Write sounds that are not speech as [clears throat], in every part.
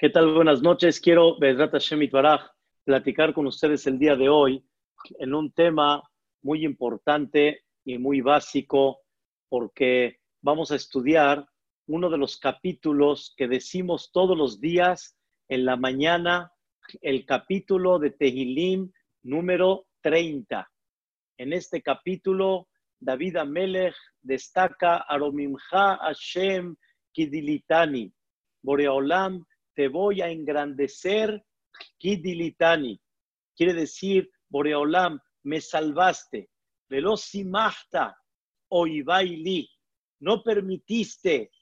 ¿Qué tal? Buenas noches. Quiero, Bedrat Hashem Baraj, platicar con ustedes el día de hoy en un tema muy importante y muy básico, porque vamos a estudiar uno de los capítulos que decimos todos los días en la mañana, el capítulo de Tehilim número 30. En este capítulo, David Amelech destaca Aromimcha Hashem Kidilitani, Boreolam te voy a engrandecer, Kidilitani. Quiere decir, Boreolam, me salvaste. Velosimachta, Oibaili. No permitiste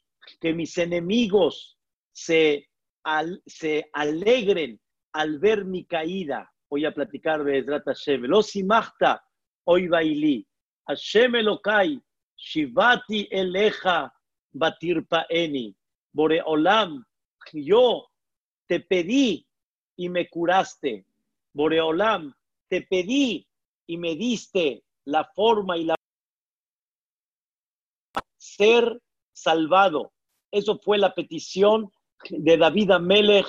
que mis enemigos se, se alegren al ver mi caída. Voy a platicar de Hashem. Velosimachta, Oibaili. Hashem Elokai, Shivati Eleja, Batirpaeni. Boreolam, yo te pedí y me curaste. Boreolam, te pedí y me diste la forma y la ser salvado. Eso fue la petición de David Amelech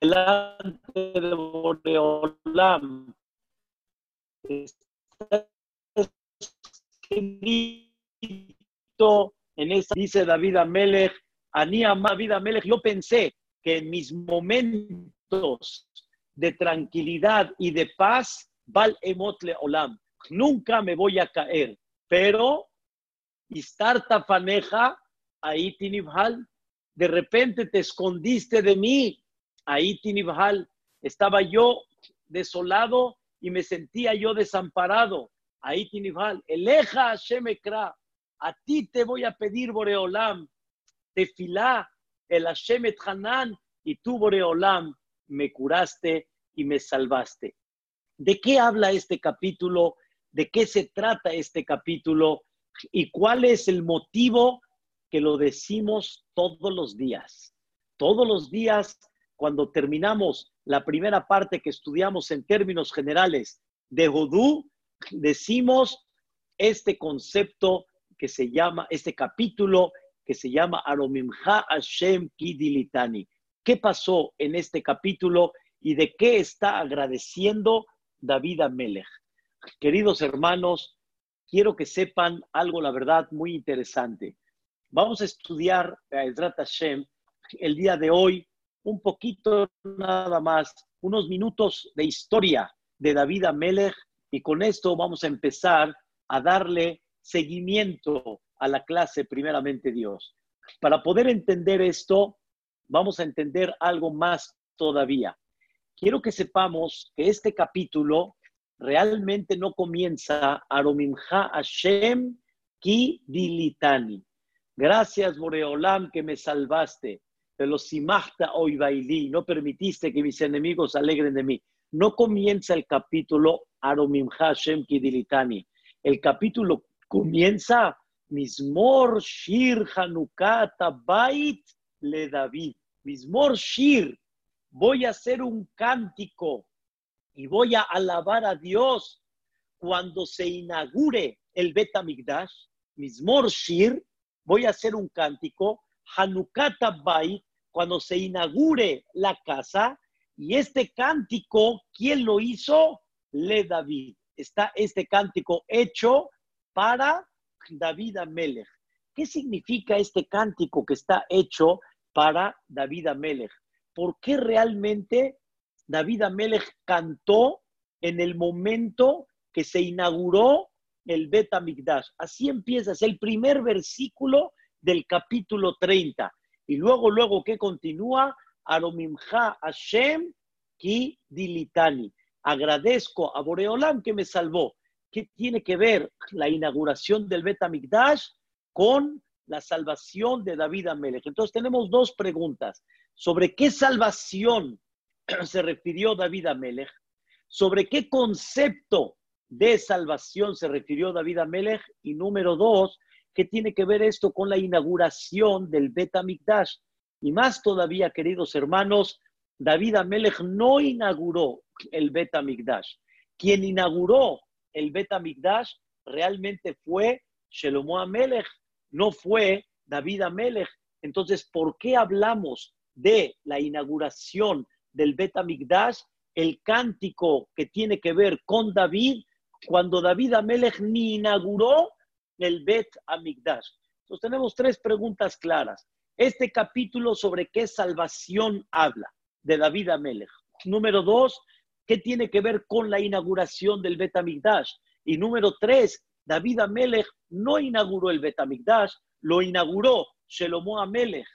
delante de Boreolam. en esa dice David Amelech Vida yo pensé que en mis momentos de tranquilidad y de paz, Val Emotle Olam, nunca me voy a caer, pero Istarta Faneja, ahí Tinibhal, de repente te escondiste de mí, ahí Tinibhal, estaba yo desolado y me sentía yo desamparado, ahí Tinibhal, Eleja Shemekra, a ti te voy a pedir Boreolam, tefilá, el Hashem y tú, Boreolam, me curaste y me salvaste. ¿De qué habla este capítulo? ¿De qué se trata este capítulo? ¿Y cuál es el motivo que lo decimos todos los días? Todos los días, cuando terminamos la primera parte que estudiamos en términos generales de Hodú, decimos este concepto que se llama, este capítulo que se llama Aromimha Hashem Kidilitani. ¿Qué pasó en este capítulo y de qué está agradeciendo David Amelech? Queridos hermanos, quiero que sepan algo, la verdad, muy interesante. Vamos a estudiar a Ezrat Hashem el día de hoy, un poquito nada más, unos minutos de historia de David Amelech y con esto vamos a empezar a darle seguimiento a la clase primeramente Dios. Para poder entender esto, vamos a entender algo más todavía. Quiero que sepamos que este capítulo realmente no comienza Aromimha Hashem ki dilitani. Gracias, Boreolam, que me salvaste. Pero simachta hoy bailí, no permitiste que mis enemigos alegren de mí. No comienza el capítulo Aromimha Hashem ki dilitani. El capítulo comienza Mismor Shir Hanukkah Bait le David. Mismor Shir. Voy a hacer un cántico y voy a alabar a Dios cuando se inaugure el Betamigdash. Mismor Shir. Voy a hacer un cántico. Hanukkah Bait. Cuando se inaugure la casa. Y este cántico, ¿quién lo hizo? Le David. Está este cántico hecho para David Amelech. ¿Qué significa este cántico que está hecho para David Amelech? ¿Por qué realmente David Amelech cantó en el momento que se inauguró el Bet Amigdash? Así empieza, es el primer versículo del capítulo 30. Y luego, luego, ¿qué continúa? Aromimcha Hashem ki dilitani. Agradezco a Boreolam que me salvó. ¿Qué tiene que ver la inauguración del Bet con la salvación de David Amelech? Entonces tenemos dos preguntas. ¿Sobre qué salvación [clears throat] se refirió David Amelech? ¿Sobre qué concepto de salvación se refirió David Amelech? Y número dos, ¿qué tiene que ver esto con la inauguración del Bet Y más todavía, queridos hermanos, David Amelech no inauguró el Bet Quien inauguró el Bet realmente fue Shelomo Amelech, no fue David Amelech. Entonces, ¿por qué hablamos de la inauguración del Bet Amigdash, el cántico que tiene que ver con David, cuando David Amelech ni inauguró el Bet Amigdash. Entonces tenemos tres preguntas claras. Este capítulo sobre qué salvación habla de David Amelech. Número dos, ¿qué tiene que ver con la inauguración del Bet Amigdash? Y número tres, David Amelech no inauguró el Bet Amigdash, lo inauguró Shelomo Amelech.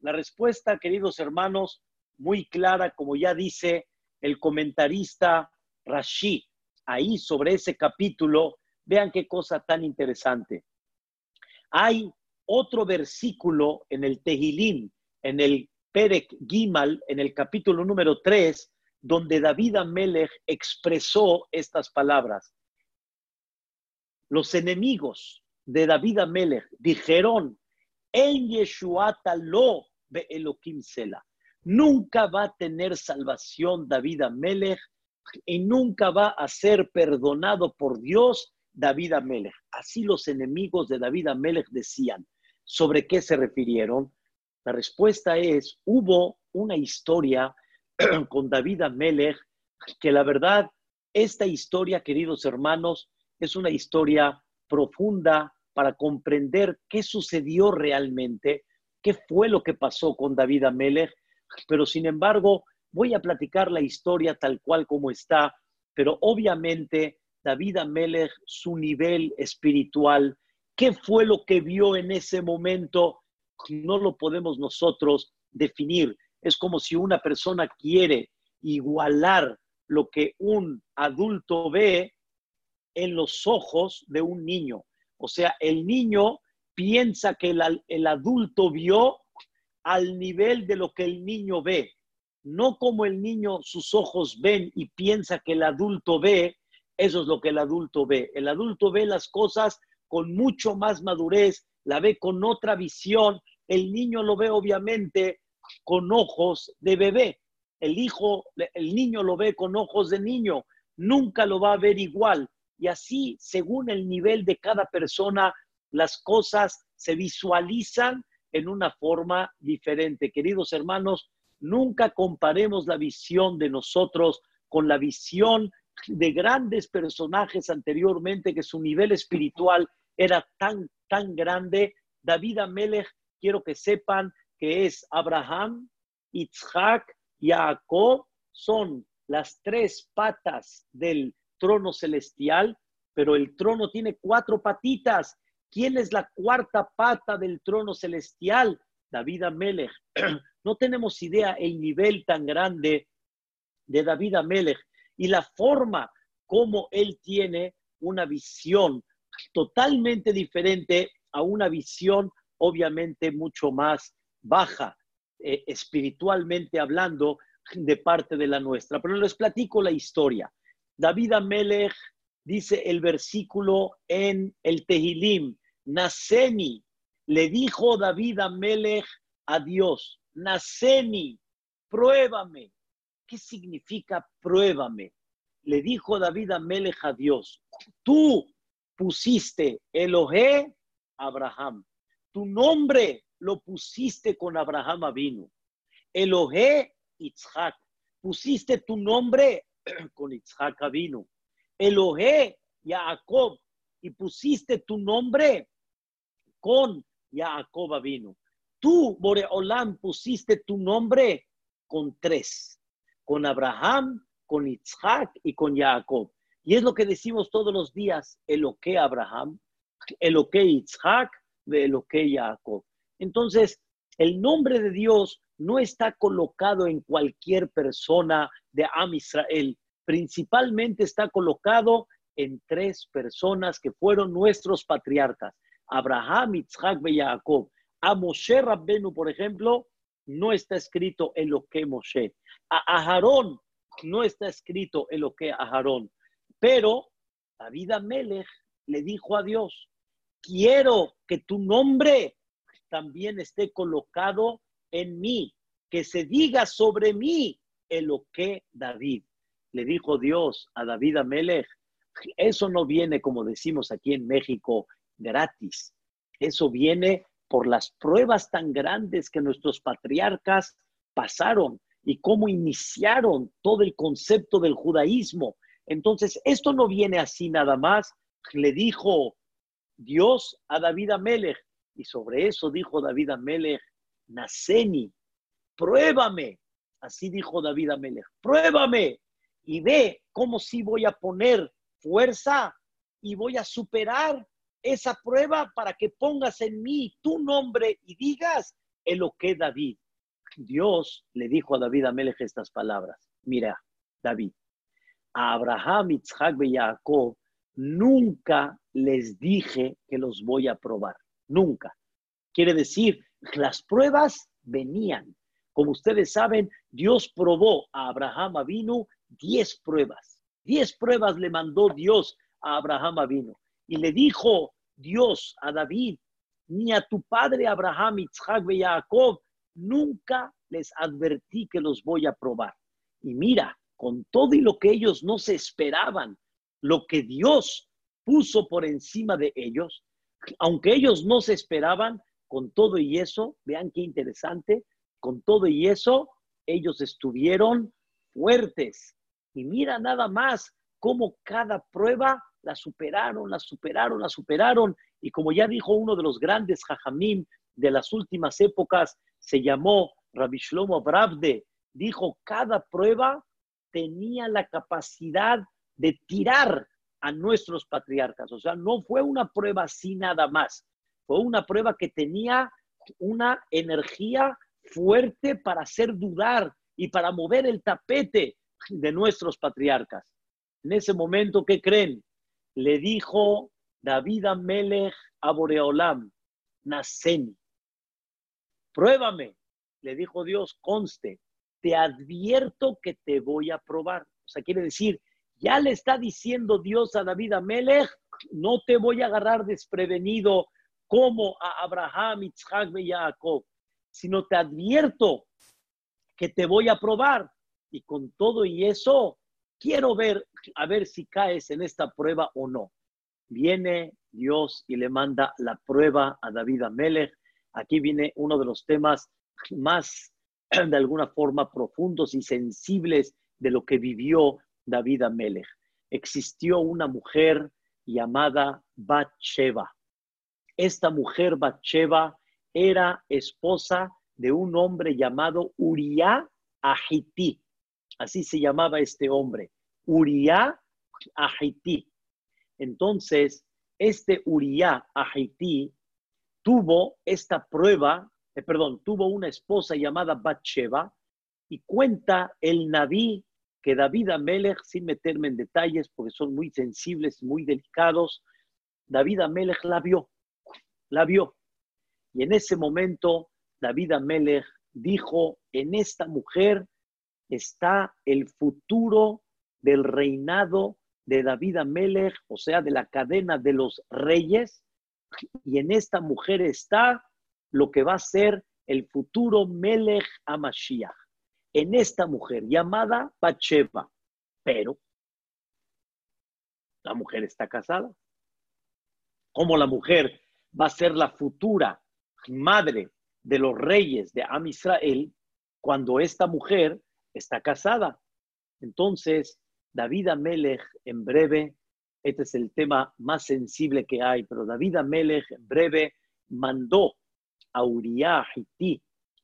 La respuesta, queridos hermanos, muy clara, como ya dice el comentarista Rashi, ahí sobre ese capítulo, vean qué cosa tan interesante. Hay otro versículo en el Tehilim, en el Perek Gimal, en el capítulo número 3, donde David Amelech expresó estas palabras. Los enemigos de David Amelech dijeron, en Yeshuata lo be Elohim Sela. Nunca va a tener salvación David Amelech y nunca va a ser perdonado por Dios David Amelech. Así los enemigos de David Amelech decían. ¿Sobre qué se refirieron? La respuesta es, hubo una historia [clears throat] con David Amelech que la verdad, esta historia, queridos hermanos, es una historia profunda para comprender qué sucedió realmente, qué fue lo que pasó con David Amelech, pero sin embargo voy a platicar la historia tal cual como está, pero obviamente David Amelech, su nivel espiritual, qué fue lo que vio en ese momento, no lo podemos nosotros definir. Es como si una persona quiere igualar lo que un adulto ve en los ojos de un niño. O sea, el niño piensa que el, adulto vio al nivel de lo que el niño ve, no como el niño sus ojos ven y piensa que el adulto ve, eso es lo que el adulto ve. El adulto ve las cosas con mucho más madurez, la ve con otra visión. El niño lo ve obviamente con ojos de bebé. El hijo, el niño lo ve con ojos de niño. Nunca lo va a ver igual. Y así, según el nivel de cada persona, las cosas se visualizan en una forma diferente. Queridos hermanos, nunca comparemos la visión de nosotros con la visión de grandes personajes anteriormente, que su nivel espiritual era tan, tan grande. David Amelech, quiero que sepan es Abraham, Isaac Jacob, son las tres patas del trono celestial, pero el trono tiene cuatro patitas. ¿Quién es la cuarta pata del trono celestial? David Amelech. [clears throat] No tenemos idea el nivel tan grande de David Amelech y la forma como él tiene una visión totalmente diferente a una visión obviamente mucho más baja, eh, espiritualmente hablando, de parte de la nuestra. Pero les platico la historia. David Amelech dice el versículo en el Tehilim, Naseni, le dijo David Amelech a Dios, Naseni, pruébame. ¿Qué significa pruébame? Le dijo David Amelech a Dios, tú pusiste Elohe Abraham, tu nombre lo pusiste con Abraham vino. Elohe Itzhak, pusiste tu nombre [clears throat] con Isaac vino. Elohe Jacob, y pusiste tu nombre con Jacob vino. Tú, Boreolam, pusiste tu nombre con tres, con Abraham, con Isaac y con Jacob. Y es lo que decimos todos los días, Eloque Abraham, Eloque Isaac, Eloque Jacob. Entonces, el nombre de Dios no está colocado en cualquier persona de Am Israel, principalmente está colocado en tres personas que fueron nuestros patriarcas, Abraham, Isaac y Jacob. A Moshe Rabbenu, por ejemplo, no está escrito en lo que Moshe. A Aharón no está escrito en lo que Aharón. Pero David Amelech le dijo a Dios, quiero que tu nombre también esté colocado en mí, que se diga sobre mí el lo que David. Le dijo Dios a David Amelech, eso no viene, como decimos aquí en México, gratis. Eso viene por las pruebas tan grandes que nuestros patriarcas pasaron y cómo iniciaron todo el concepto del judaísmo. Entonces, esto no viene así nada más. Le dijo Dios a David Amelech, y sobre eso dijo David Amelech, Naceni, pruébame. Así dijo David Amelech, pruébame y ve cómo si voy a poner fuerza y voy a superar esa prueba para que pongas en mí tu nombre y digas en lo que David. Dios le dijo a David Amelech estas palabras. Mira, David, a Abraham, Isaac y Jacob nunca les dije que los voy a probar. Nunca. Quiere decir, las pruebas venían. Como ustedes saben, Dios probó a Abraham Avinu diez pruebas. Diez pruebas le mandó Dios a Abraham Avinu. Y le dijo Dios a David, ni a tu padre Abraham, Isaac y Jacob, nunca les advertí que los voy a probar. Y mira, con todo y lo que ellos no se esperaban, lo que Dios puso por encima de ellos, aunque ellos no se esperaban, con todo y eso, vean qué interesante, con todo y eso, ellos estuvieron fuertes. Y mira nada más cómo cada prueba la superaron, la superaron, la superaron. Y como ya dijo uno de los grandes jajamim de las últimas épocas, se llamó Rabbi Shlomo Bravde, dijo, cada prueba tenía la capacidad de tirar a nuestros patriarcas. O sea, no fue una prueba así nada más. Fue una prueba que tenía una energía fuerte para hacer dudar y para mover el tapete de nuestros patriarcas. En ese momento, ¿qué creen? Le dijo David Amelech a Boreolam, pruébame. Le dijo Dios, conste, te advierto que te voy a probar. O sea, quiere decir, ya le está diciendo Dios a David Amelech, no te voy a agarrar desprevenido como a Abraham, Isaac y Jacob, sino te advierto que te voy a probar. Y con todo y eso, quiero ver, a ver si caes en esta prueba o no. Viene Dios y le manda la prueba a David Amelech. Aquí viene uno de los temas más, [clears throat] de alguna forma, profundos y sensibles de lo que vivió David Amelech. Existió una mujer llamada Bathsheba. Esta mujer Bathsheba era esposa de un hombre llamado Uriah Ahití. Así se llamaba este hombre, Uriah Ahití. Entonces, este Uriah Ahití tuvo esta prueba, eh, perdón, tuvo una esposa llamada Bathsheba y cuenta el Naví que David Amelech, sin meterme en detalles porque son muy sensibles, muy delicados, David Amelech la vio la vio. Y en ese momento, David Amelech dijo, en esta mujer está el futuro del reinado de David Amelech, o sea, de la cadena de los reyes, y en esta mujer está lo que va a ser el futuro Melech Amashiach, en esta mujer llamada Pacheva. Pero la mujer está casada. Como la mujer va a ser la futura madre de los reyes de Am Israel cuando esta mujer está casada. Entonces, David Amelech, en breve, este es el tema más sensible que hay, pero David Amelech, en breve, mandó a Uriah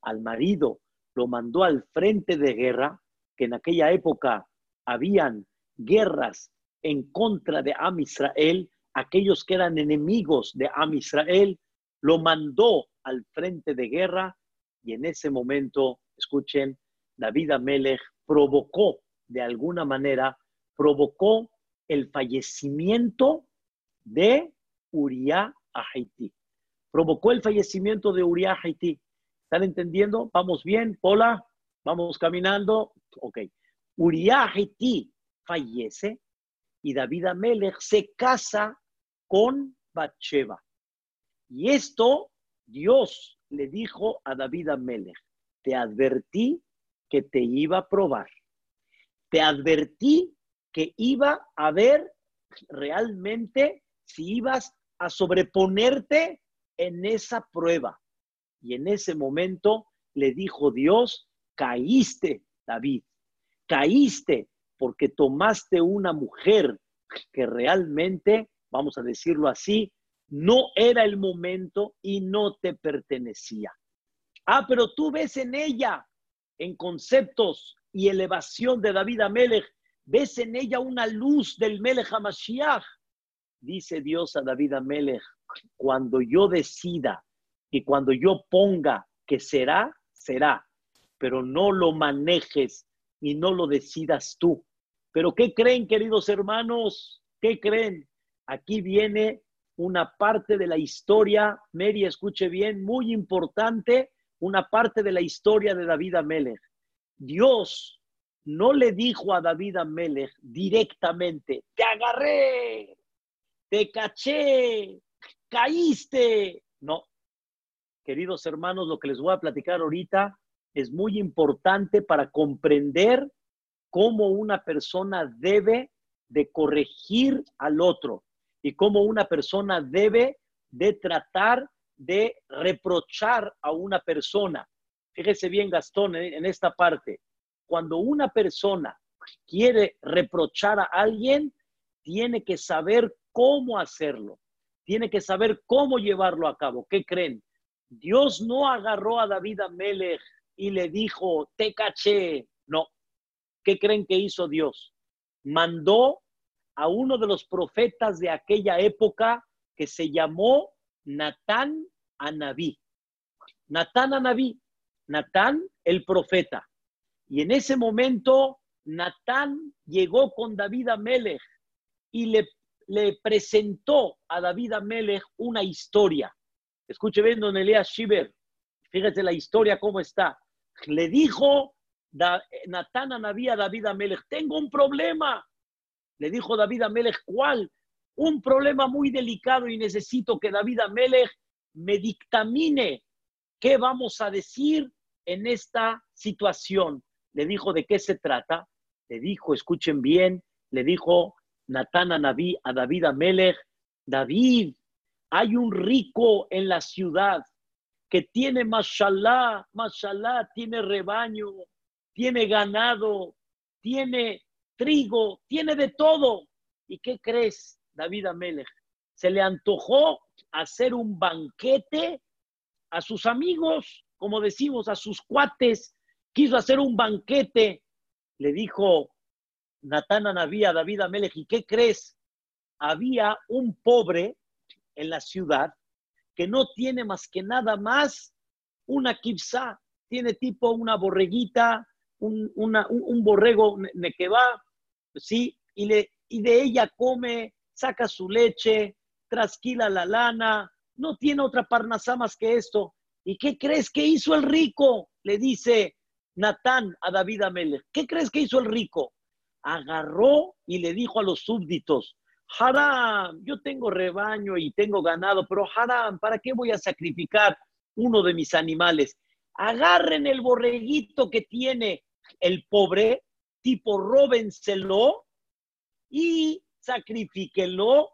al marido, lo mandó al frente de guerra, que en aquella época habían guerras en contra de Am Israel, aquellos que eran enemigos de Am Israel, lo mandó al frente de guerra y en ese momento, escuchen, David Amelech provocó de alguna manera, provocó el fallecimiento de Uriah a Haití. Provocó el fallecimiento de Uriah a Haití. ¿Están entendiendo? ¿Vamos bien? Hola, vamos caminando. Ok. Uriah fallece y David Amelech se casa con Bathsheba. Y esto Dios le dijo a David Amelech, te advertí que te iba a probar. Te advertí que iba a ver realmente si ibas a sobreponerte en esa prueba. Y en ese momento le dijo Dios, caíste, David, caíste porque tomaste una mujer que realmente, vamos a decirlo así, no era el momento y no te pertenecía. Ah, pero tú ves en ella, en conceptos y elevación de David Amelech, ves en ella una luz del Melech HaMashiach. Dice Dios a David Amelech, cuando yo decida y cuando yo ponga que será, será, pero no lo manejes y no lo decidas tú. Pero ¿qué creen, queridos hermanos? ¿Qué creen? Aquí viene una parte de la historia, Mary, escuche bien, muy importante, una parte de la historia de David Amelech. Dios no le dijo a David Amelech directamente, te agarré, te caché, caíste. No, queridos hermanos, lo que les voy a platicar ahorita es muy importante para comprender cómo una persona debe de corregir al otro y cómo una persona debe de tratar de reprochar a una persona. Fíjese bien, Gastón, en esta parte. Cuando una persona quiere reprochar a alguien, tiene que saber cómo hacerlo. Tiene que saber cómo llevarlo a cabo. ¿Qué creen? Dios no agarró a David Amelech y le dijo, te caché. No. ¿Qué creen que hizo Dios? Mandó a uno de los profetas de aquella época que se llamó Natán Anabí. Natán Anabí, Natán el profeta. Y en ese momento Natán llegó con David Amelech y le, le presentó a David Amelech una historia. Escuche bien, don Elías Shiver, fíjese la historia cómo está. Le dijo Natán Anabí a David Amelech, tengo un problema. Le dijo David Amelech, ¿cuál? Un problema muy delicado y necesito que David Amelech me dictamine qué vamos a decir en esta situación. Le dijo, ¿de qué se trata? Le dijo, escuchen bien, le dijo Natán a David Amelech, David, hay un rico en la ciudad que tiene mashallah, mashallah, tiene rebaño, tiene ganado, tiene trigo, tiene de todo. ¿Y qué crees, David Amelech? Se le antojó hacer un banquete a sus amigos, como decimos, a sus cuates. Quiso hacer un banquete. Le dijo Natán a David Amelech, ¿y qué crees? Había un pobre en la ciudad que no tiene más que nada más una kipsa, tiene tipo una borreguita, un, una, un, borrego va ¿sí? Y, le, y de ella come, saca su leche, trasquila la lana, no tiene otra parnasá más que esto. ¿Y qué crees que hizo el rico? Le dice Natán a David Amelech. ¿Qué crees que hizo el rico? Agarró y le dijo a los súbditos, Haram, yo tengo rebaño y tengo ganado, pero Haram, ¿para qué voy a sacrificar uno de mis animales? Agarren el borreguito que tiene el pobre tipo róbenselo y sacrifíquenlo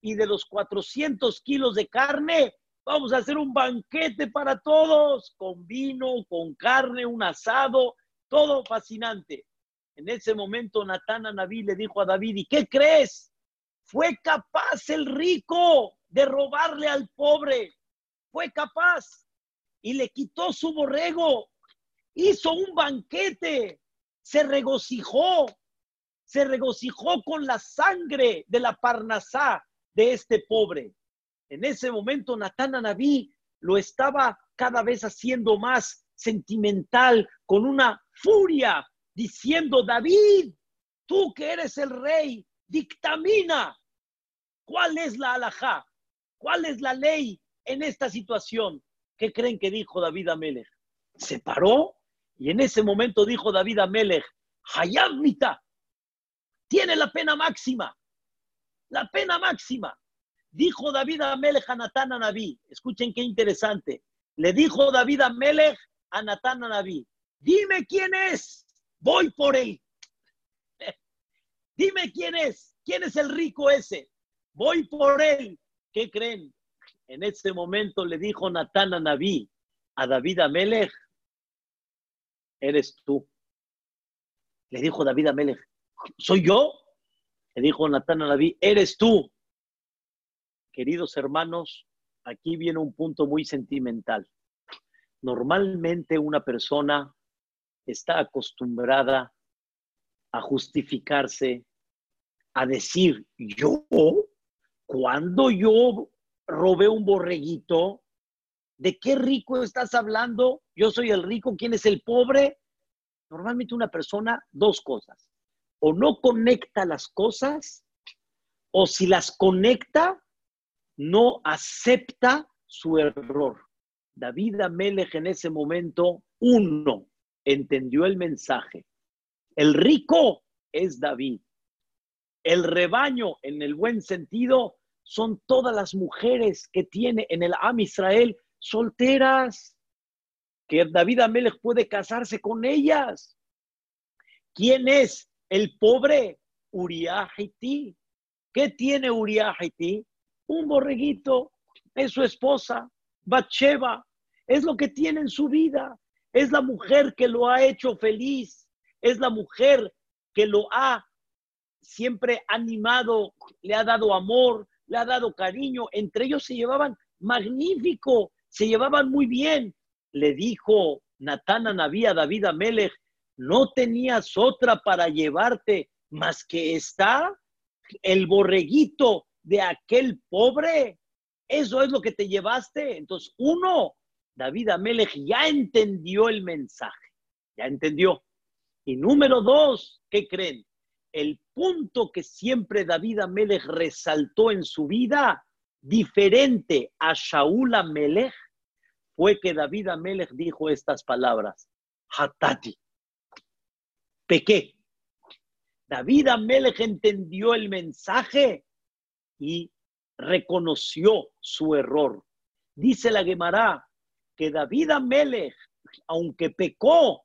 y de los 400 kilos de carne, vamos a hacer un banquete para todos, con vino, con carne, un asado, todo fascinante. En ese momento Natán Naví le dijo a David, ¿y qué crees? Fue capaz el rico de robarle al pobre, fue capaz. Y le quitó su borrego, hizo un banquete. Se regocijó, se regocijó con la sangre de la parnasá de este pobre. En ese momento Natán Anabí lo estaba cada vez haciendo más sentimental, con una furia, diciendo, David, tú que eres el rey, dictamina cuál es la alajá, cuál es la ley en esta situación. ¿Qué creen que dijo David Amelech? Se paró y en ese momento dijo David a Melech, Hayab tiene la pena máxima, la pena máxima. Dijo David a Melech a Natán a Naví, escuchen qué interesante. Le dijo David a Melech a Natán a Naví, dime quién es, voy por él. Dime quién es, quién es el rico ese, voy por él. ¿Qué creen? En ese momento le dijo Natán a Naví a David Amelech, eres tú. Le dijo David a Melech, ¿soy yo? Le dijo Natán a David, eres tú. Queridos hermanos, aquí viene un punto muy sentimental. Normalmente una persona está acostumbrada a justificarse, a decir, yo, cuando yo robé un borreguito, ¿de qué rico estás hablando? Yo soy el rico, ¿quién es el pobre? Normalmente una persona, dos cosas, o no conecta las cosas, o si las conecta, no acepta su error. David Amelech en ese momento, uno, entendió el mensaje. El rico es David. El rebaño, en el buen sentido, son todas las mujeres que tiene en el Am Israel solteras, que David Amelech puede casarse con ellas. ¿Quién es el pobre? Uriah ¿Qué tiene Uriah Un borreguito, es su esposa, Bathsheba, es lo que tiene en su vida, es la mujer que lo ha hecho feliz, es la mujer que lo ha siempre animado, le ha dado amor, le ha dado cariño. Entre ellos se llevaban magnífico, se llevaban muy bien. Le dijo Natán a Naví a David Amelech, no tenías otra para llevarte más que está el borreguito de aquel pobre. Eso es lo que te llevaste. Entonces, uno, David Amelech ya entendió el mensaje, ya entendió. Y número dos, ¿qué creen? El punto que siempre David Amelech resaltó en su vida, diferente a Shaul Amelech, fue que David Amelech dijo estas palabras, Hatati, pequé. David Amelech entendió el mensaje y reconoció su error. Dice la Gemara que David Amelech, aunque pecó,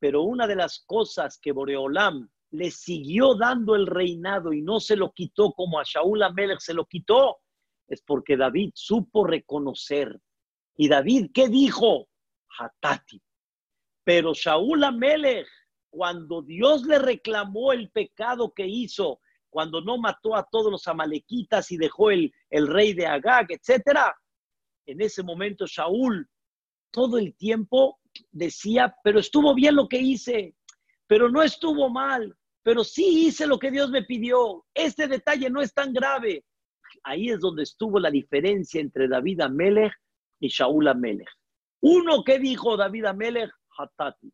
pero una de las cosas que Boreolam le siguió dando el reinado y no se lo quitó como a Shaul Amelech se lo quitó, es porque David supo reconocer. ¿Y David qué dijo? Hatati. Pero Shaul Amelech, cuando Dios le reclamó el pecado que hizo, cuando no mató a todos los amalequitas y dejó el, el rey de Agag, etcétera, en ese momento Shaul todo el tiempo decía, pero estuvo bien lo que hice, pero no estuvo mal, pero sí hice lo que Dios me pidió. Este detalle no es tan grave. Ahí es donde estuvo la diferencia entre David Amelech y Shaul Amelech. Uno que dijo David Amelech, Hatati.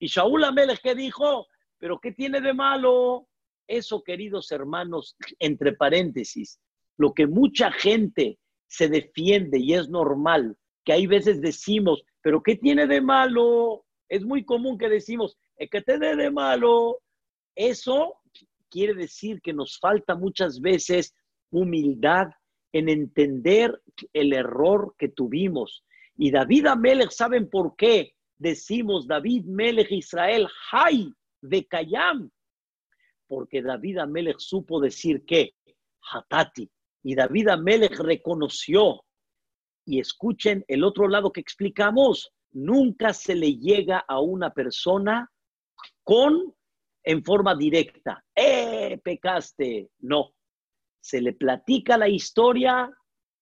Y Shaul Amelech que dijo, pero ¿qué tiene de malo? Eso, queridos hermanos, entre paréntesis, lo que mucha gente se defiende y es normal, que hay veces decimos, pero ¿qué tiene de malo? Es muy común que decimos, ¿qué tiene de malo? Eso quiere decir que nos falta muchas veces humildad en entender el error que tuvimos. Y David Amelech, ¿saben por qué? Decimos David Melech Israel, Hay de Kayam. Porque David Amelech supo decir que, Hatati. Y David Amelech reconoció. Y escuchen el otro lado que explicamos. Nunca se le llega a una persona con en forma directa. ¡Eh, pecaste! No. Se le platica la historia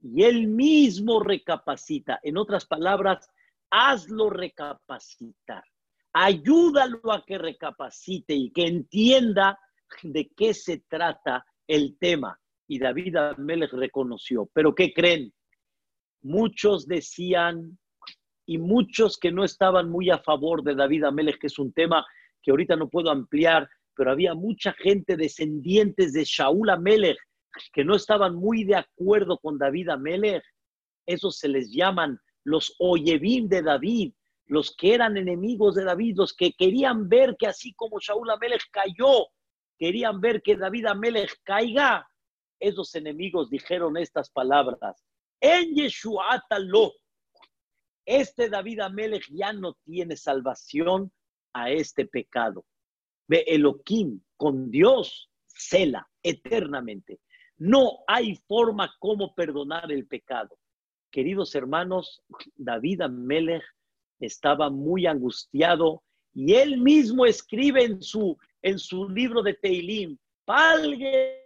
y él mismo recapacita. En otras palabras, hazlo recapacitar. Ayúdalo a que recapacite y que entienda de qué se trata el tema. Y David Amelech reconoció. Pero ¿qué creen? Muchos decían, y muchos que no estaban muy a favor de David Amelech, que es un tema que ahorita no puedo ampliar, pero había mucha gente descendientes de Shaul Amelech que no estaban muy de acuerdo con David Amelech. Esos se les llaman los Oyevim de David, los que eran enemigos de David, los que querían ver que así como Shaul Amelech cayó, querían ver que David Amelech caiga. Esos enemigos dijeron estas palabras. En Yeshua lo. Este David Amelech ya no tiene salvación a este pecado. Ve Elohim con Dios, cela eternamente. No hay forma como perdonar el pecado. Queridos hermanos, David Amelech estaba muy angustiado Y él mismo escribe en su, en su libro de Teilim, Palge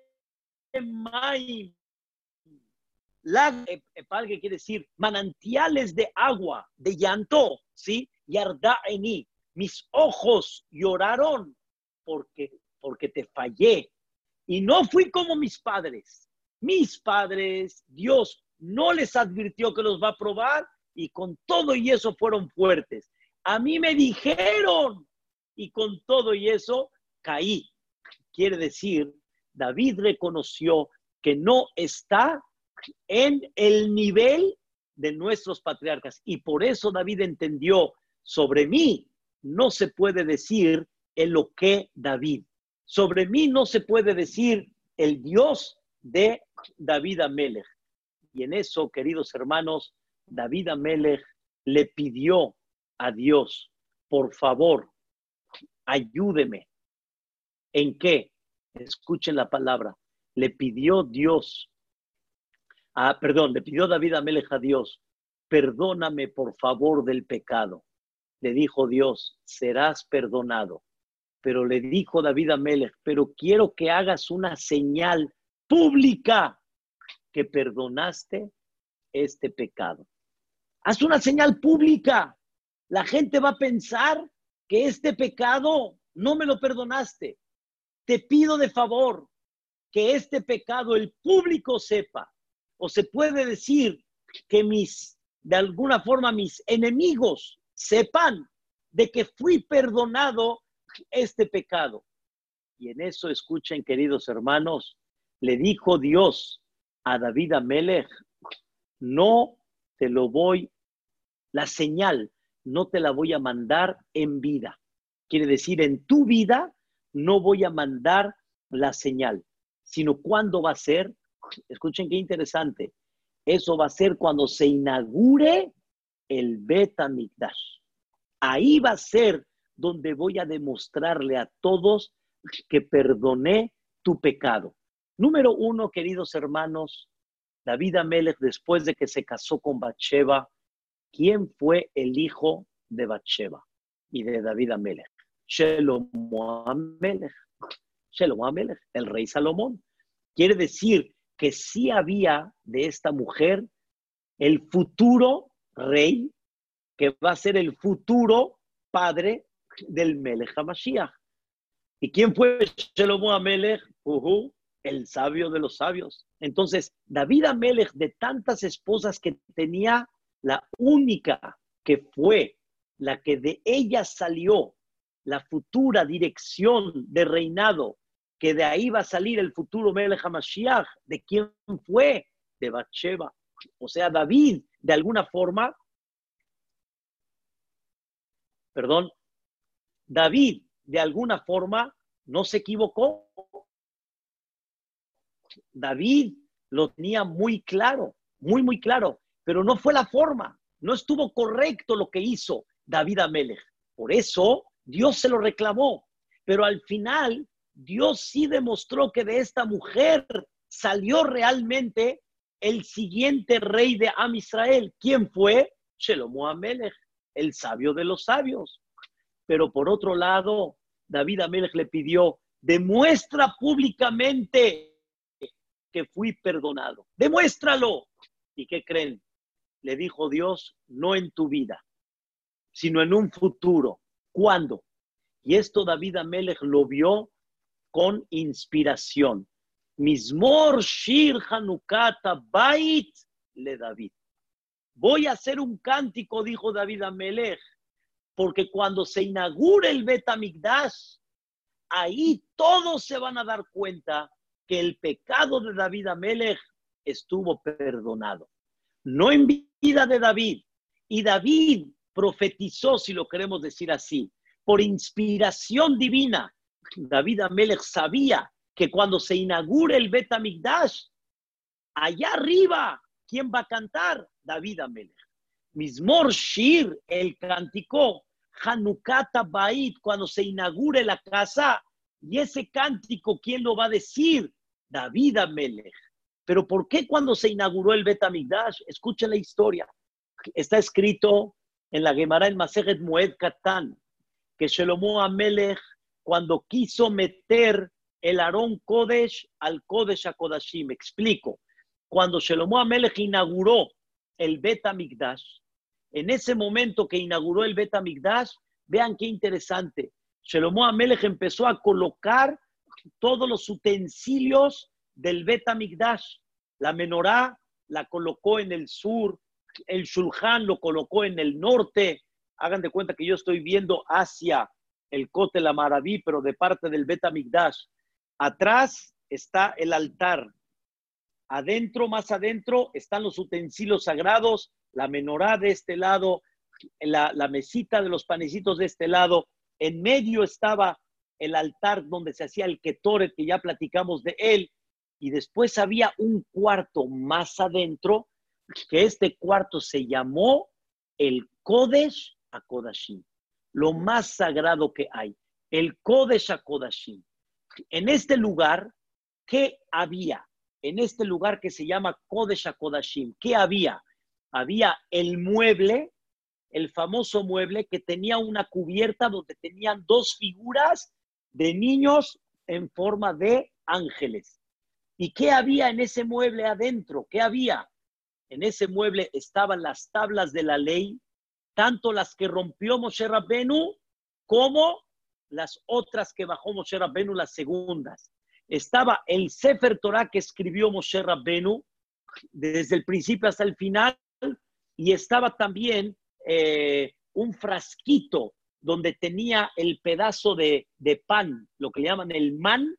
Maim. Eh, eh, palge quiere decir manantiales de agua, de llanto, ¿sí? Yarda eni. Mis ojos lloraron porque, porque te fallé. Y no fui como mis padres. Mis padres, Dios no les advirtió que los va a probar y con todo y eso fueron fuertes. A mí me dijeron y con todo y eso caí. Quiere decir, David reconoció que no está en el nivel de nuestros patriarcas y por eso David entendió sobre mí no se puede decir el lo que David. Sobre mí no se puede decir el Dios de David Amelech. Y en eso, queridos hermanos, David Amelech le pidió a Dios, por favor, ayúdeme. ¿En qué? Escuchen la palabra. Le pidió Dios, ah, perdón, le pidió David Amelech a Dios, perdóname por favor del pecado. Le dijo Dios, serás perdonado. Pero le dijo David Amelech, pero quiero que hagas una señal pública que perdonaste este pecado. Haz una señal pública. La gente va a pensar que este pecado no me lo perdonaste. Te pido de favor que este pecado el público sepa. O se puede decir que mis, de alguna forma, mis enemigos sepan de que fui perdonado este pecado. Y en eso escuchen, queridos hermanos, le dijo Dios a David Amelech, no te lo voy, la señal no te la voy a mandar en vida. Quiere decir, en tu vida no voy a mandar la señal, sino cuando va a ser, escuchen qué interesante, eso va a ser cuando se inaugure el Beta Mikdash. Ahí va a ser donde voy a demostrarle a todos que perdoné tu pecado. Número uno, queridos hermanos, David Amelech, después de que se casó con Bathsheba, ¿quién fue el hijo de Bathsheba y de David Amelech? Shelomo Amelech. Shelomo Amelech, el rey Salomón. Quiere decir que sí había de esta mujer el futuro rey, que va a ser el futuro padre del Melech HaMashiach. ¿Y quién fue Shelomo Amelech? El sabio de los sabios. Entonces, David Amelech, de tantas esposas que tenía, la única que fue la que de ella salió la futura dirección de reinado, que de ahí va a salir el futuro Melech HaMashiach, ¿de quién fue? De Bathsheba. O sea, David, de alguna forma, perdón, David, de alguna forma, no se equivocó. David lo tenía muy claro, muy, muy claro, pero no fue la forma, no estuvo correcto lo que hizo David Amelech. Por eso Dios se lo reclamó, pero al final Dios sí demostró que de esta mujer salió realmente el siguiente rey de Am Israel. ¿Quién fue? Shelomo Amelech, el sabio de los sabios. Pero por otro lado, David Amelech le pidió, demuestra públicamente que fui perdonado. Demuéstralo. ¿Y qué creen? Le dijo Dios, no en tu vida, sino en un futuro. ¿Cuándo? Y esto David Amelech lo vio con inspiración. Mismor Shir Hanukata Bait le David. Voy a hacer un cántico, dijo David Amelech, porque cuando se inaugure el Betamigdash, ahí todos se van a dar cuenta que el pecado de David Amelech estuvo perdonado. No en vida de David. Y David profetizó, si lo queremos decir así, por inspiración divina. David Amelech sabía que cuando se inaugure el Bet allá arriba, ¿quién va a cantar? David Amelech. Mismor Shir, el cántico, Hanukata Bait, cuando se inaugure la casa, y ese cántico, ¿quién lo va a decir? David Amelech. Pero ¿por qué cuando se inauguró el Betamigdash? Escuchen la historia. Está escrito en la Gemara en Masejet Moed Katan, que Shelomo Amelech, cuando quiso meter el Aarón Kodesh al Kodesh me explico. Cuando Shelomo Amelech inauguró el Bet Migdash, en ese momento que inauguró el Bet Migdash, vean qué interesante. Shelomo Amelech empezó a colocar todos los utensilios del Bet Migdash. La menorá la colocó en el sur, el Shulchan lo colocó en el norte. Hagan de cuenta que yo estoy viendo hacia el Cote la Maraví, pero de parte del Bet Migdash. Atrás está el altar. Adentro, más adentro, están los utensilios sagrados, la menorá de este lado, la, mesita de los panecitos de este lado. En medio estaba el altar donde se hacía el ketoret, que ya platicamos de él. Y después había un cuarto más adentro, que este cuarto se llamó el Kodesh Akodashim, lo más sagrado que hay, el Kodesh Akodashim. En este lugar, ¿qué había? En este lugar que se llama Kodesh Akodashim, ¿qué había? Había el mueble, el famoso mueble que tenía una cubierta donde tenían dos figuras de niños en forma de ángeles. ¿Y qué había en ese mueble adentro? ¿Qué había? En ese mueble estaban las tablas de la ley, tanto las que rompió Moshe Rabbenu como las otras que bajó Moshe Rabbenu, las segundas. Estaba el Sefer Torah que escribió Moshe Rabbenu desde el principio hasta el final y estaba también eh, un frasquito donde tenía el pedazo de, pan, lo que le llaman el man,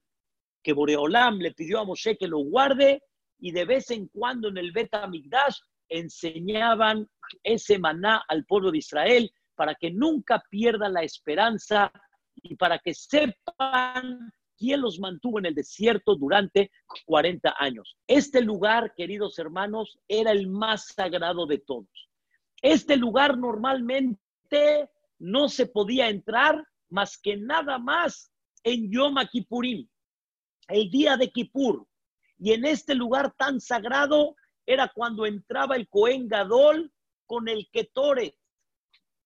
que Boreolam le pidió a Moshe que lo guarde y de vez en cuando en el Bet Amigdash enseñaban ese maná al pueblo de Israel para que nunca pierda la esperanza y para que sepan quién los mantuvo en el desierto durante 40 años. Este lugar, queridos hermanos, era el más sagrado de todos. Este lugar normalmente no se podía entrar más que nada más en Yom Kippurim, el día de Kippur. Y en este lugar tan sagrado era cuando entraba el Cohen Gadol con el Ketore,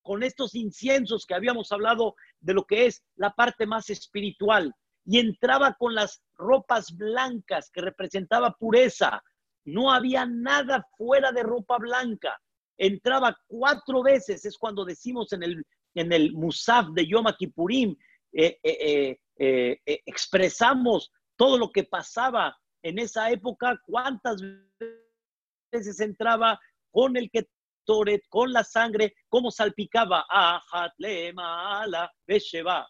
con estos inciensos que habíamos hablado de lo que es la parte más espiritual. Y entraba con las ropas blancas que representaba pureza. No había nada fuera de ropa blanca. Entraba cuatro veces, es cuando decimos en el en el Musaf de Yom Kippurim, eh, eh, eh, expresamos todo lo que pasaba en esa época, cuántas veces entraba con el Ketoret, con la sangre, cómo salpicaba, Ajat, le mala,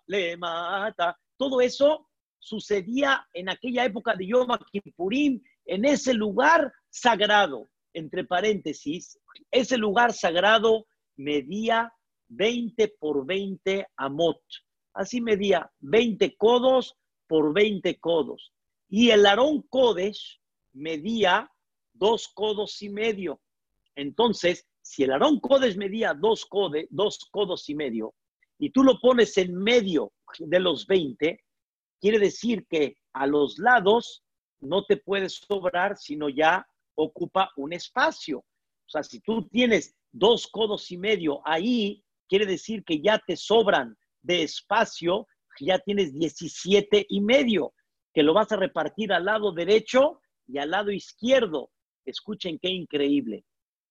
le mata. Todo eso sucedía en aquella época de Yom Kippurim, en ese lugar sagrado, entre paréntesis, ese lugar sagrado medía 20 por 20 amot. Así medía 20 codos por 20 codos. Y el Aarón Kodesh medía dos codos y medio. Entonces, si el Aarón Kodesh medía dos, dos codos y medio, y tú lo pones en medio de los 20, quiere decir que a los lados no te puedes sobrar, sino ya ocupa un espacio. O sea, si tú tienes dos codos y medio ahí, quiere decir que ya te sobran de espacio, ya tienes 17 y medio, que lo vas a repartir al lado derecho y al lado izquierdo. Escuchen qué increíble.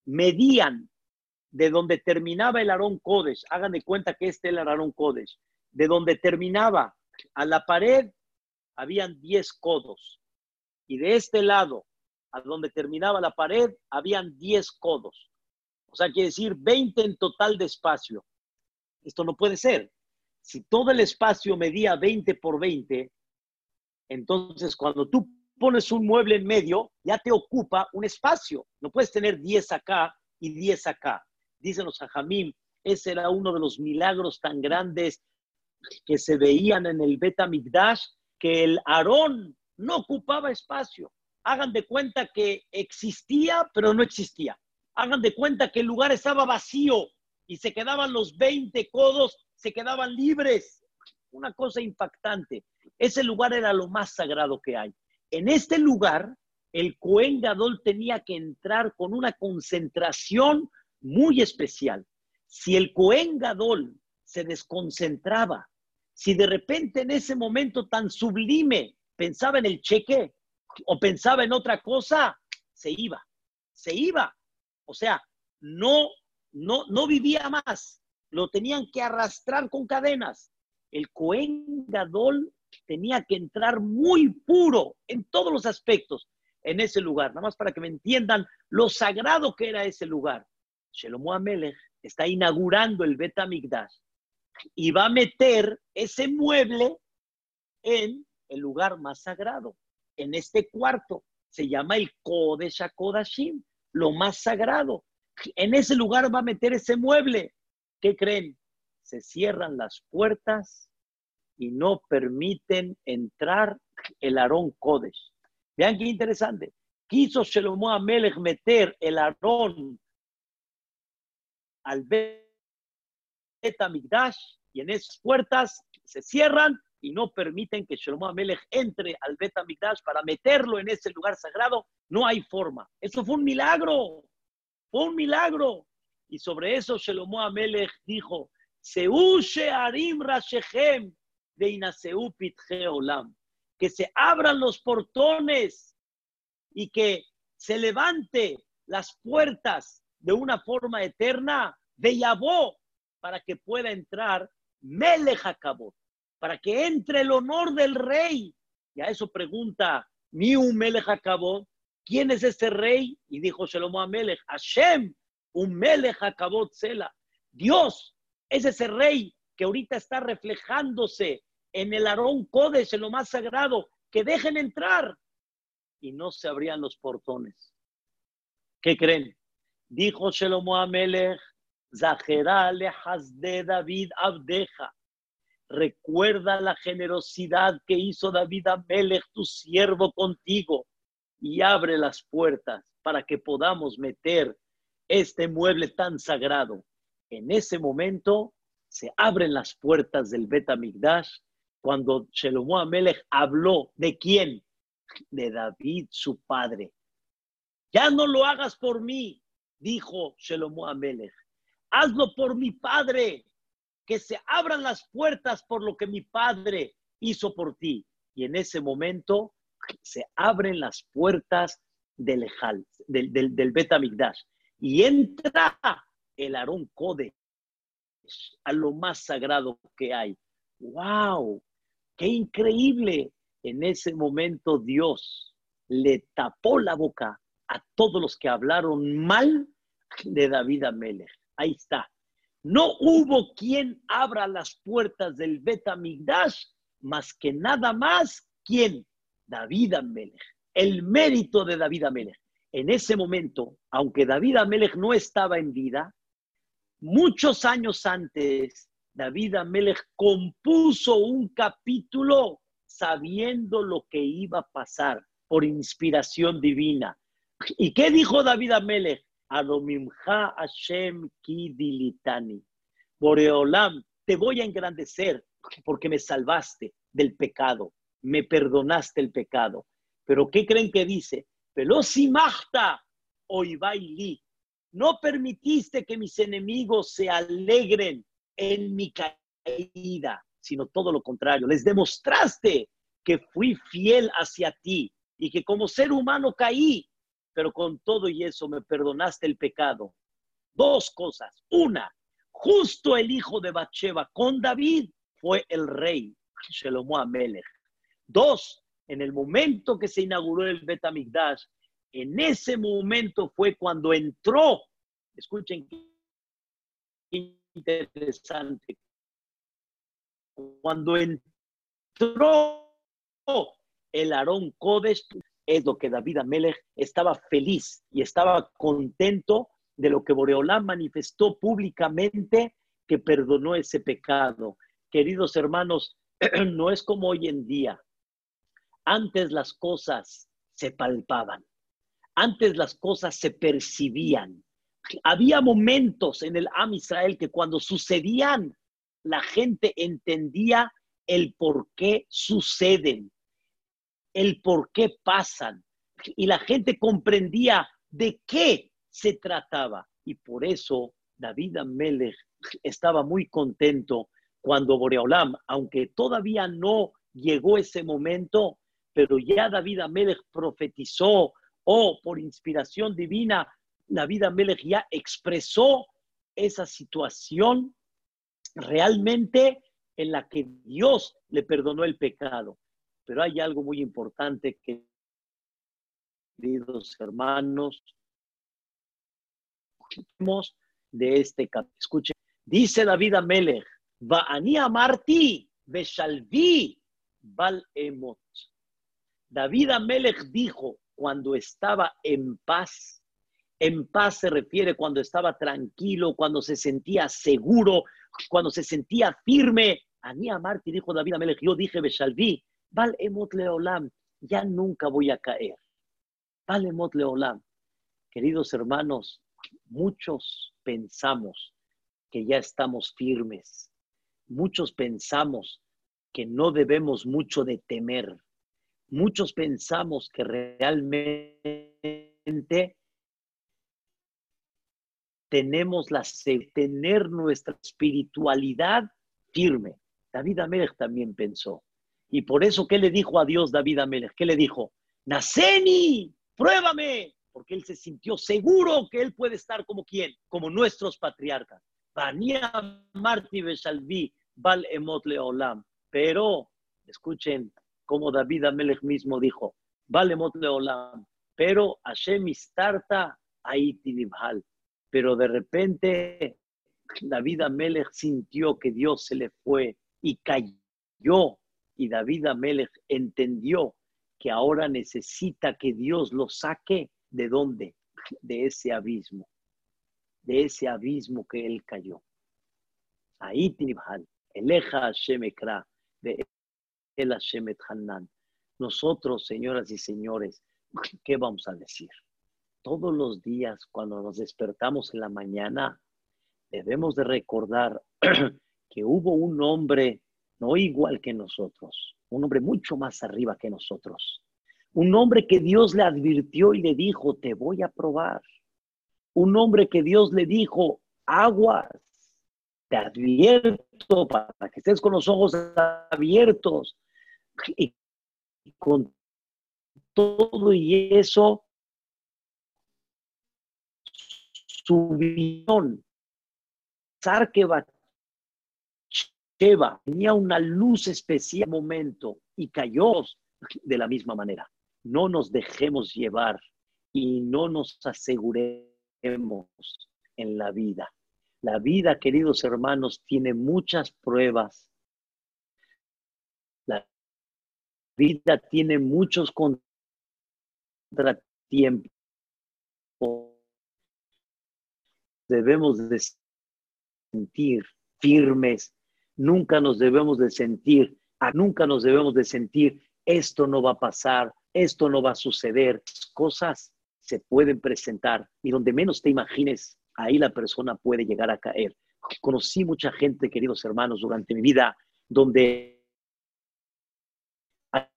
Medían de donde terminaba el Aarón Kodesh, hagan de cuenta que este es el Aarón Kodesh, de donde terminaba a la pared habían 10 codos y de este lado a donde terminaba la pared habían 10 codos. O sea, quiere decir 20 en total de espacio. Esto no puede ser. Si todo el espacio medía 20 por 20, entonces cuando tú pones un mueble en medio, ya te ocupa un espacio. No puedes tener 10 acá y 10 acá. Dicen los hajamim, ese era uno de los milagros tan grandes que se veían en el Bet Migdash, que el Aarón no ocupaba espacio. Hagan de cuenta que existía, pero no existía. Hagan de cuenta que el lugar estaba vacío, y se quedaban los 20 codos, se quedaban libres. Una cosa impactante. Ese lugar era lo más sagrado que hay. En este lugar, el Cohen Gadol tenía que entrar con una concentración muy especial. Si el Cohen Gadol se desconcentraba. Si de repente en ese momento tan sublime pensaba en el cheque o pensaba en otra cosa, se iba, se iba. O sea, no, no, no vivía más. Lo tenían que arrastrar con cadenas. El Cohen Gadol tenía que entrar muy puro en todos los aspectos en ese lugar. Nada más para que me entiendan lo sagrado que era ese lugar. Shelomo Amelech está inaugurando el Bet y va a meter ese mueble en el lugar más sagrado, en este cuarto. Se llama el Kodesh HaKodashim, lo más sagrado. En ese lugar va a meter ese mueble. ¿Qué creen? Se cierran las puertas y no permiten entrar el Aarón Kodesh. Vean qué interesante. Quiso Shelomo Amelech meter el Aarón al Betamigdash y en esas puertas se cierran y no permiten que Shlomo Amelech entre al Betamigdash para meterlo en ese lugar sagrado. No hay forma. Eso fue un milagro. Fue un milagro. Y sobre eso Shlomo Amelech dijo, Seushe Arim Rashechem de Inaseu Olam. Que se abran los portones y que se levante las puertas de una forma eterna de Yabó para que pueda entrar Melech Acabot, para que entre el honor del rey. Y a eso pregunta Miu Melech Acabot, ¿quién es este rey? Y dijo Shelomo Amelech, Hashem, un Melech Acabot Sela. Dios es ese rey que ahorita está reflejándose en el Aarón Codes, en lo más sagrado, que dejen entrar. Y no se abrían los portones. ¿Qué creen? Dijo Shelomo Amelech, de David Abdeja. Recuerda la generosidad que hizo David Amelech, tu siervo, contigo, y abre las puertas para que podamos meter este mueble tan sagrado. En ese momento se abren las puertas del Bet cuando Shelomo Amelech habló de quién? De David, su padre. Ya no lo hagas por mí, dijo Shelomo Amelech hazlo por mi Padre, que se abran las puertas por lo que mi Padre hizo por ti. Y en ese momento se abren las puertas del, del, del, del Betamigdash y entra el Aarón Code a lo más sagrado que hay. ¡Wow! ¡Qué increíble! En ese momento Dios le tapó la boca a todos los que hablaron mal de David Amelech. Ahí está. No hubo quien abra las puertas del Betamigdash más que nada más quien David Amelech. El mérito de David Amelech. En ese momento, aunque David Amelech no estaba en vida, muchos años antes, David Amelech compuso un capítulo sabiendo lo que iba a pasar por inspiración divina. ¿Y qué dijo David Amelech? Adomimcha Hashem Kidilitani. Boreolam, te voy a engrandecer porque me salvaste del pecado, me perdonaste el pecado. Pero ¿qué creen que dice? Velosimachta oibaili. No permitiste que mis enemigos se alegren en mi caída, sino todo lo contrario. Les demostraste que fui fiel hacia ti y que como ser humano caí, pero con todo y eso me perdonaste el pecado. Dos cosas. Una, justo el hijo de Bathsheba con David fue el rey, Shelomo Amelech. Dos, en el momento que se inauguró el Betamigdash, en ese momento fue cuando entró, escuchen qué interesante, cuando entró el Aarón Codes, es lo que David Amelech estaba feliz y estaba contento de lo que Boreolán manifestó públicamente que perdonó ese pecado. Queridos hermanos, [clears throat] no es como hoy en día. Antes las cosas se palpaban, antes las cosas se percibían. Había momentos en el Am Israel que cuando sucedían, la gente entendía el por qué suceden el por qué pasan. Y la gente comprendía de qué se trataba. Y por eso David Amelech estaba muy contento cuando Boreolam, aunque todavía no llegó ese momento, pero ya David Amelech profetizó o por inspiración divina, David Amelech ya expresó esa situación realmente en la que Dios le perdonó el pecado. Pero hay algo muy importante que, queridos hermanos, de este capítulo. Escuchen, dice David Amelech, ani amarti beshalvi bal emot. David Amelech dijo cuando estaba en paz, en paz se refiere cuando estaba tranquilo, cuando se sentía seguro, cuando se sentía firme. Ani amarti dijo David Amelech, yo dije beshalvi Val emot leolam, ya nunca voy a caer. Val emot leolam. Queridos hermanos, muchos pensamos que ya estamos firmes. Muchos pensamos que no debemos mucho de temer. Muchos pensamos que realmente tenemos la tener nuestra espiritualidad firme. David Amelech también pensó. Y por eso, ¿qué le dijo a Dios David Amelech? ¿Qué le dijo? Naceni, pruébame, porque él se sintió seguro que él puede estar como quién, como nuestros patriarcas. Emot Leolam. Pero, escuchen como David Amelech mismo dijo, Val Emot Leolam. Pero Hashem Istarta Nibhal. Pero de repente David Amelech sintió que Dios se le fue y cayó y David Amelech entendió que ahora necesita que Dios lo saque de dónde? De ese abismo, de ese abismo que él cayó. Ahí Tibhal, Eleja Hashem Ekra, El Hashem Hanan. Nosotros, señoras y señores, ¿qué vamos a decir? Todos los días, cuando nos despertamos en la mañana, debemos de recordar [clears throat] que hubo un hombre no igual que nosotros, un hombre mucho más arriba que nosotros. Un hombre que Dios le advirtió y le dijo, te voy a probar. Un hombre que Dios le dijo, aguas, te advierto para que estés con los ojos abiertos. Y con todo y eso, su visión, tenía una luz especial momento y cayó de la misma manera. No nos dejemos llevar y no nos aseguremos en la vida. La vida, queridos hermanos, tiene muchas pruebas. La vida tiene muchos contratiempos. Debemos de sentir firmes Nunca nos debemos de sentir, nunca nos debemos de sentir, esto no va a pasar, esto no va a suceder. Cosas se pueden presentar y donde menos te imagines, ahí la persona puede llegar a caer. Conocí mucha gente, queridos hermanos, durante mi vida, donde al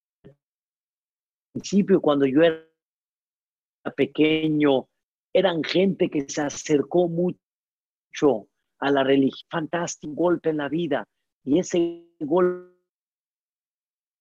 principio, cuando yo era pequeño, eran gente que se acercó mucho a la religión. Fantástico golpe en la vida. Y ese golpe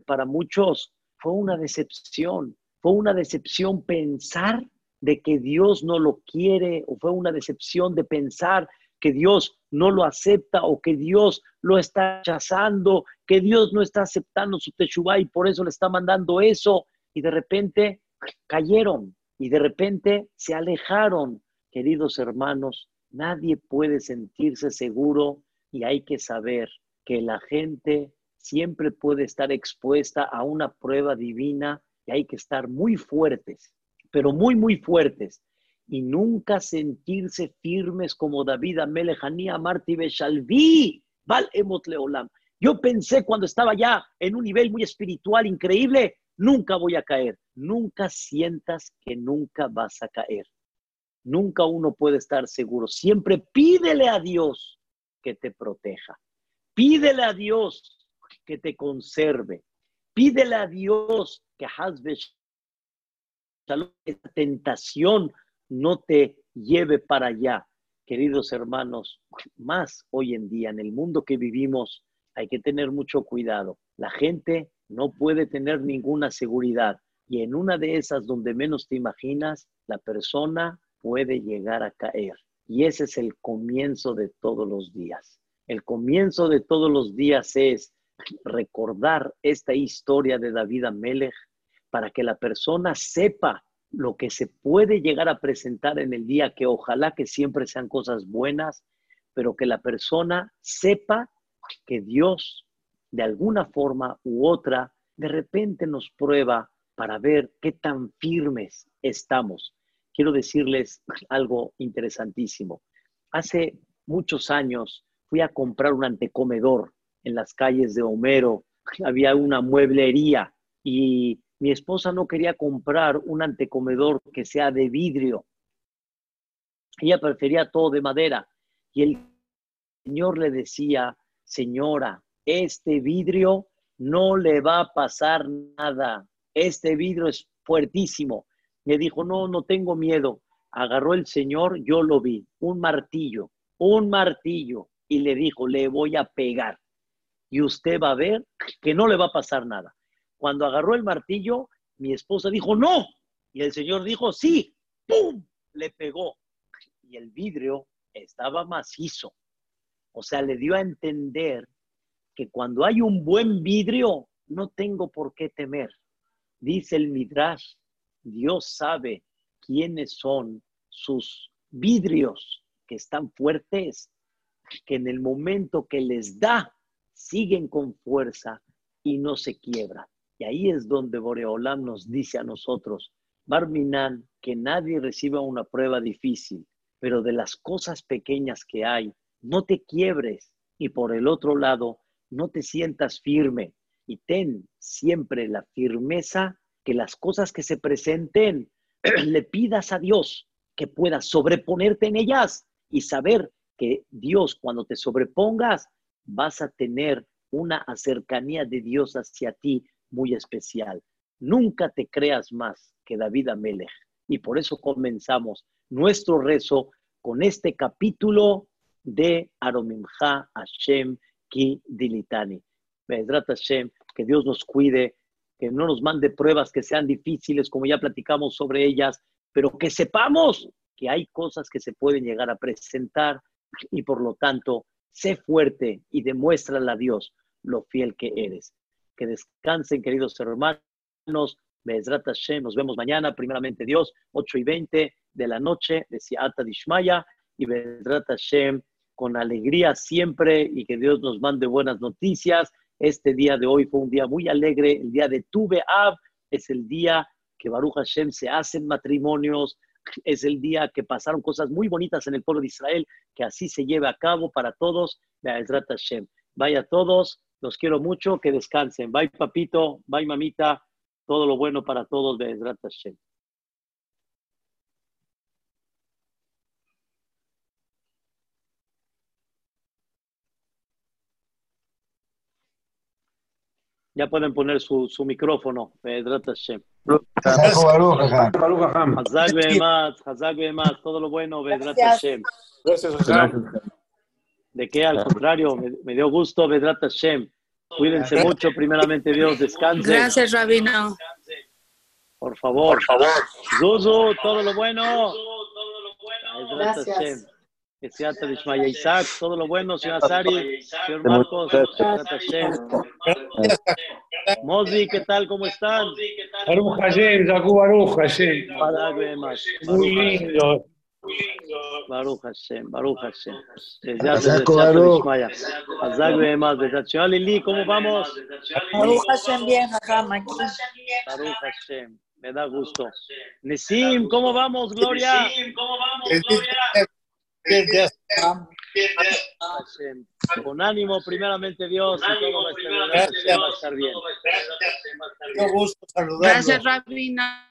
para muchos fue una decepción. Fue una decepción pensar de que Dios no lo quiere o fue una decepción de pensar que Dios no lo acepta o que Dios lo está rechazando, que Dios no está aceptando su teshuva y por eso le está mandando eso. Y de repente cayeron y de repente se alejaron. Queridos hermanos, Nadie puede sentirse seguro y hay que saber que la gente siempre puede estar expuesta a una prueba divina y hay que estar muy fuertes, pero muy, muy fuertes y nunca sentirse firmes como David Amelejanía Marti Beshalvi, Val Emot Leolam. Yo pensé cuando estaba ya en un nivel muy espiritual increíble, nunca voy a caer. Nunca sientas que nunca vas a caer nunca uno puede estar seguro. Siempre pídele a Dios que te proteja. Pídele a Dios que te conserve. Pídele a Dios que esa tentación no te lleve para allá. queridos hermanos, más hoy en día en el mundo que vivimos, hay que tener mucho cuidado. La gente no puede tener ninguna seguridad y en una de esas donde menos te imaginas, la persona puede llegar a caer. Y ese es el comienzo de todos los días. El comienzo de todos los días es recordar esta historia de David Amelech para que la persona sepa lo que se puede llegar a presentar en el día, que ojalá que siempre sean cosas buenas, pero que la persona sepa que Dios de alguna forma u otra de repente nos prueba para ver qué tan firmes estamos. Quiero decirles algo interesantísimo. Hace muchos años fui a comprar un antecomedor en las calles de Homero. Había una mueblería y mi esposa no quería comprar un antecomedor que sea de vidrio. Ella prefería todo de madera. Y el Señor le decía, señora, este vidrio no le va a pasar nada. Este vidrio es fuertísimo. Me dijo, no, no tengo miedo. Agarró el Señor, yo lo vi, un martillo, un martillo, y le dijo, le voy a pegar. Y usted va a ver que no le va a pasar nada. Cuando agarró el martillo, mi esposa dijo, no. Y el Señor dijo, sí. ¡Pum! Le pegó. Y el vidrio estaba macizo. O sea, le dio a entender que cuando hay un buen vidrio, no tengo por qué temer. Dice el Midrash, Dios sabe quiénes son sus vidrios que están fuertes, que en el momento que les da, siguen con fuerza y no se quiebran. Y ahí es donde Boreolam nos dice a nosotros, Barminan, que nadie reciba una prueba difícil, pero de las cosas pequeñas que hay, no te quiebres. Y por el otro lado, no te sientas firme y ten siempre la firmeza que las cosas que se presenten [clears throat] le pidas a Dios que puedas sobreponerte en ellas y saber que Dios cuando te sobrepongas vas a tener una cercanía de Dios hacia ti muy especial. Nunca te creas más que David Amelech. Y por eso comenzamos nuestro rezo con este capítulo de Aromimha Hashem Ki Dilitani. Hashem, que Dios nos cuide, que no nos mande pruebas que sean difíciles, como ya platicamos sobre ellas, pero que sepamos que hay cosas que se pueden llegar a presentar y por lo tanto, sé fuerte y demuéstrale a Dios lo fiel que eres. Que descansen, queridos hermanos. Nos vemos mañana, primeramente Dios, 8 y 20 de la noche de Siata Dishmaya y Bezrat Hashem con alegría siempre y que Dios nos mande buenas noticias. Este día de hoy fue un día muy alegre, el día de Tuve Av, es el día que Baruch Hashem se hacen matrimonios, es el día que pasaron cosas muy bonitas en el pueblo de Israel, que así se lleve a cabo para todos. Hashem. Vaya todos, los quiero mucho, que descansen. Bye papito, bye mamita, todo lo bueno para todos. Hashem. Ya pueden poner su, su micrófono. Hashem. todo lo bueno, Bedrat Hashem. Gracias, De qué, al contrario, me, dio gusto, Bedrat Hashem. Cuídense mucho, primeramente Dios, descansen. Gracias, Rabino. Por favor. Por favor. Zuzu, todo lo bueno. Gracias. Que sea Ishmaya Isaac, todo lo bueno, señor Sari, señor Marcos, Mosby, ¿qué tal? ¿Cómo están? Baruch Hashem, Jacob Baruch Hashem. Muy lindo. Baruch Hashem, Baruch Hashem. Baruch. Señor Lili, ¿cómo vamos? Baruch Hashem, bien, aquí. Baruch Hashem, me da gusto. Nesim, ¿cómo vamos, Gloria? Nesim, ¿cómo vamos, Gloria? Con ánimo, primeramente Dios, y todo va a estar bien. Gracias, Rabina.